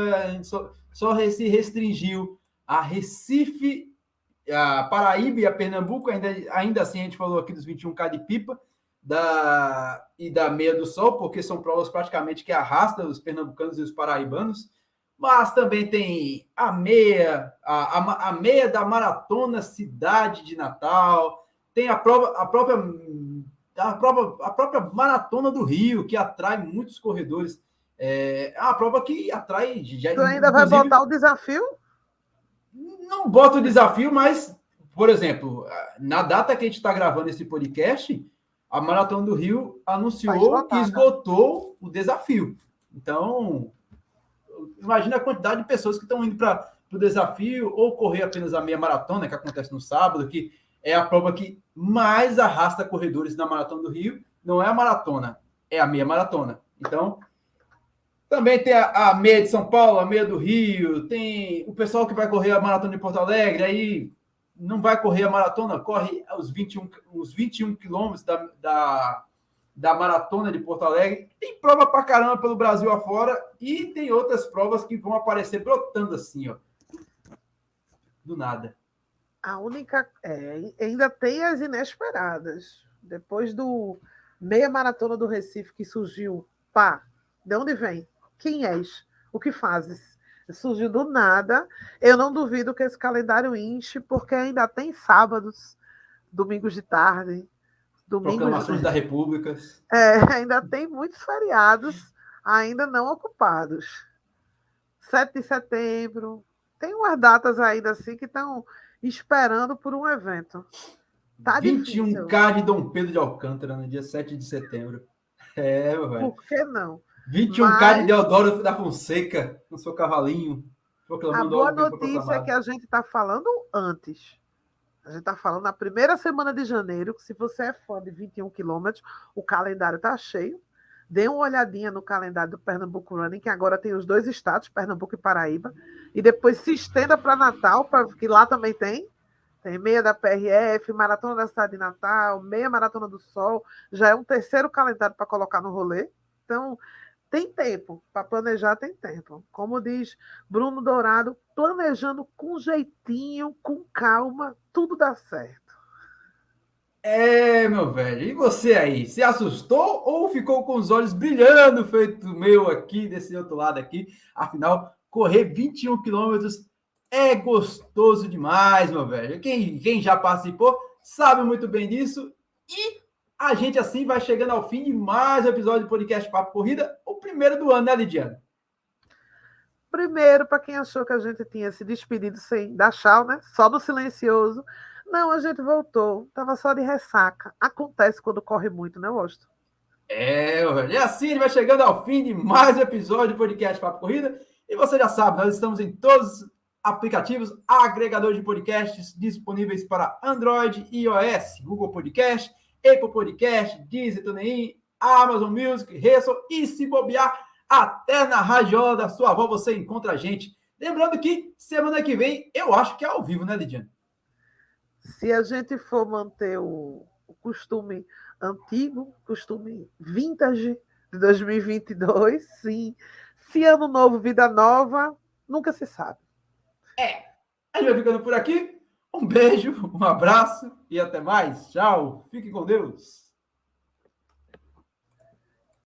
só, só se restringiu a Recife, a Paraíba e a Pernambuco, ainda, ainda assim a gente falou aqui dos 21K de pipa da, e da meia do sol, porque são provas praticamente que arrastam os pernambucanos e os paraibanos, mas também tem a meia, a, a, a meia da maratona cidade de Natal, tem a prova, a própria a própria, a própria maratona do Rio, que atrai muitos corredores é, é uma prova que atrai. Já, tu ainda vai botar o desafio? Não boto o desafio, mas, por exemplo, na data que a gente está gravando esse podcast, a Maratona do Rio anunciou que né? esgotou o desafio. Então, imagina a quantidade de pessoas que estão indo para o desafio ou correr apenas a meia maratona, que acontece no sábado, que é a prova que mais arrasta corredores na Maratona do Rio. Não é a maratona, é a meia maratona. Então, também tem a, a, meia de São Paulo, a meia do Rio, tem o pessoal que vai correr a maratona de Porto Alegre, aí não vai correr a maratona, corre os 21, os 21 quilômetros da, da, da maratona de Porto Alegre. Tem prova pra caramba pelo Brasil afora e tem outras provas que vão aparecer brotando assim, ó. Do nada. A única. É, ainda tem as inesperadas. Depois do meia maratona do Recife que surgiu, pá, de onde vem? Quem és? O que fazes? Surgiu do nada. Eu não duvido que esse calendário enche, porque ainda tem sábados, domingos de tarde, domingos. Proclamações de... da República. É, ainda tem muitos feriados ainda não ocupados. 7 de setembro. Tem umas datas ainda assim que estão esperando por um evento. Tá 21K de Dom Pedro de Alcântara no dia 7 de setembro. É, velho. Por que não? 21K Mas... de Deodoro da Fonseca, com seu cavalinho. A boa notícia é que a gente está falando antes. A gente está falando na primeira semana de janeiro, que se você é fã de 21 quilômetros, o calendário está cheio. Dê uma olhadinha no calendário do Pernambuco Running, que agora tem os dois estados, Pernambuco e Paraíba. E depois se estenda para Natal, pra, que lá também tem. Tem meia da PRF, maratona da cidade de Natal, meia maratona do Sol. Já é um terceiro calendário para colocar no rolê. Então, tem tempo, para planejar tem tempo. Como diz Bruno Dourado, planejando com jeitinho, com calma, tudo dá certo. É, meu velho. E você aí? Se assustou ou ficou com os olhos brilhando, feito meu aqui, desse outro lado aqui? Afinal, correr 21 quilômetros é gostoso demais, meu velho. Quem, quem já participou sabe muito bem disso. E a gente assim vai chegando ao fim de mais um episódio do podcast Papo Corrida, o primeiro do ano, né, Lidiana? Primeiro, para quem achou que a gente tinha se despedido sem dar tchau, né? Só do silencioso. Não, a gente voltou. Tava só de ressaca. Acontece quando corre muito, né, Washington? É. E assim ele vai chegando ao fim de mais um episódio do podcast Papo Corrida. E você já sabe, nós estamos em todos os aplicativos, agregadores de podcasts disponíveis para Android e iOS, Google Podcast, Apple Podcast, Deezer, TuneIn, Amazon Music, Resso e se bobear, até na radiola da sua avó você encontra a gente. Lembrando que semana que vem eu acho que é ao vivo, né, Lidiane? Se a gente for manter o, o costume antigo, costume vintage de 2022, sim. Se ano novo, vida nova, nunca se sabe. É. A gente vai ficando por aqui. Um beijo, um abraço e até mais. Tchau. Fique com Deus.